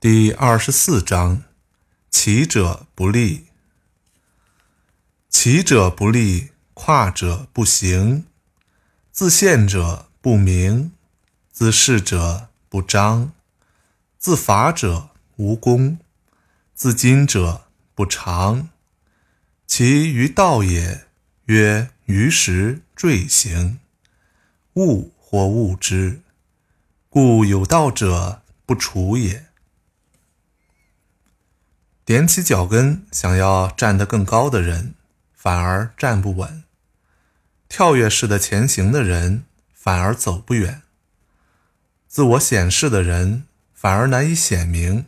第二十四章：起者不立，起者不立，跨者不行，自见者不明，自恃者不彰，自伐者无功，自矜者不长。其于道也，曰于时坠行，物或物之，故有道者不处也。踮起脚跟想要站得更高的人，反而站不稳；跳跃式的前行的人，反而走不远；自我显示的人，反而难以显明；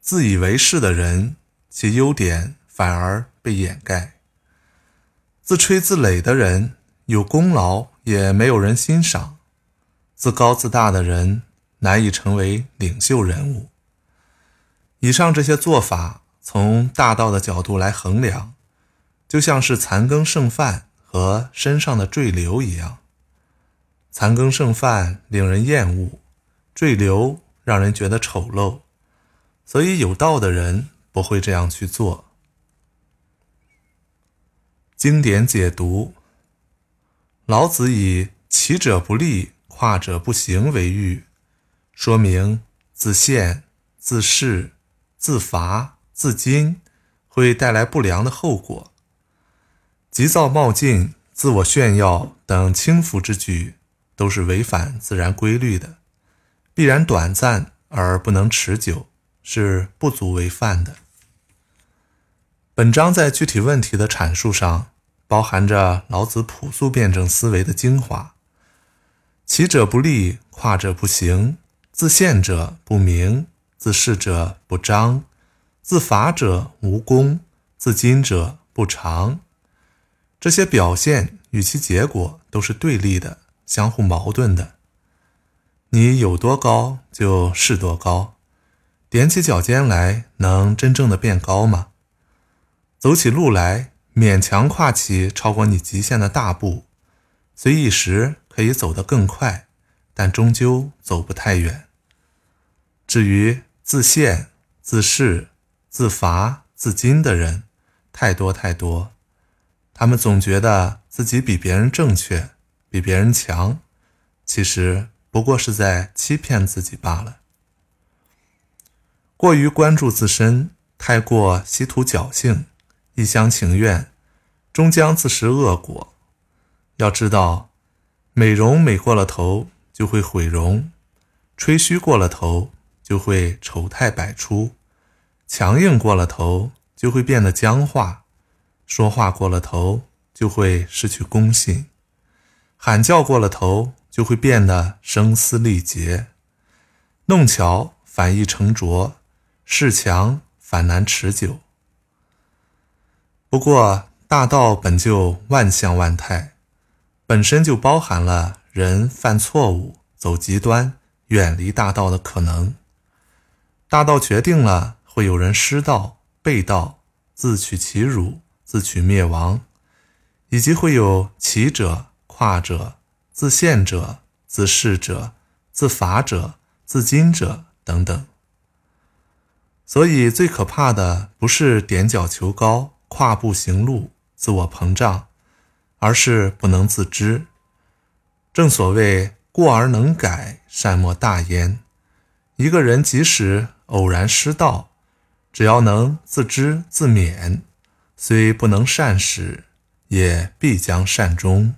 自以为是的人，其优点反而被掩盖；自吹自擂的人，有功劳也没有人欣赏；自高自大的人，难以成为领袖人物。以上这些做法，从大道的角度来衡量，就像是残羹剩饭和身上的赘瘤一样。残羹剩饭令人厌恶，赘瘤让人觉得丑陋，所以有道的人不会这样去做。经典解读：老子以“起者不立，跨者不行”为喻，说明自陷、自恃。自伐、自矜会带来不良的后果。急躁冒进、自我炫耀等轻浮之举，都是违反自然规律的，必然短暂而不能持久，是不足为犯的。本章在具体问题的阐述上，包含着老子朴素辩证思维的精华：起者不立，跨者不行，自陷者不明。自恃者不彰，自伐者无功，自矜者不长。这些表现与其结果都是对立的、相互矛盾的。你有多高就是多高，踮起脚尖来能真正的变高吗？走起路来勉强跨起超过你极限的大步，虽一时可以走得更快，但终究走不太远。至于，自陷、自恃、自伐、自矜的人太多太多，他们总觉得自己比别人正确，比别人强，其实不过是在欺骗自己罢了。过于关注自身，太过稀图侥幸，一厢情愿，终将自食恶果。要知道，美容美过了头就会毁容，吹嘘过了头。就会丑态百出，强硬过了头就会变得僵化，说话过了头就会失去公信，喊叫过了头就会变得声嘶力竭，弄巧反易成拙，恃强反难持久。不过大道本就万象万态，本身就包含了人犯错误、走极端、远离大道的可能。大道决定了会有人失道、背道、自取其辱、自取灭亡，以及会有起者、跨者、自陷者、自恃者、自伐者、自矜者等等。所以，最可怕的不是踮脚求高、跨步行路、自我膨胀，而是不能自知。正所谓“过而能改，善莫大焉”。一个人即使偶然失道，只要能自知自勉，虽不能善始，也必将善终。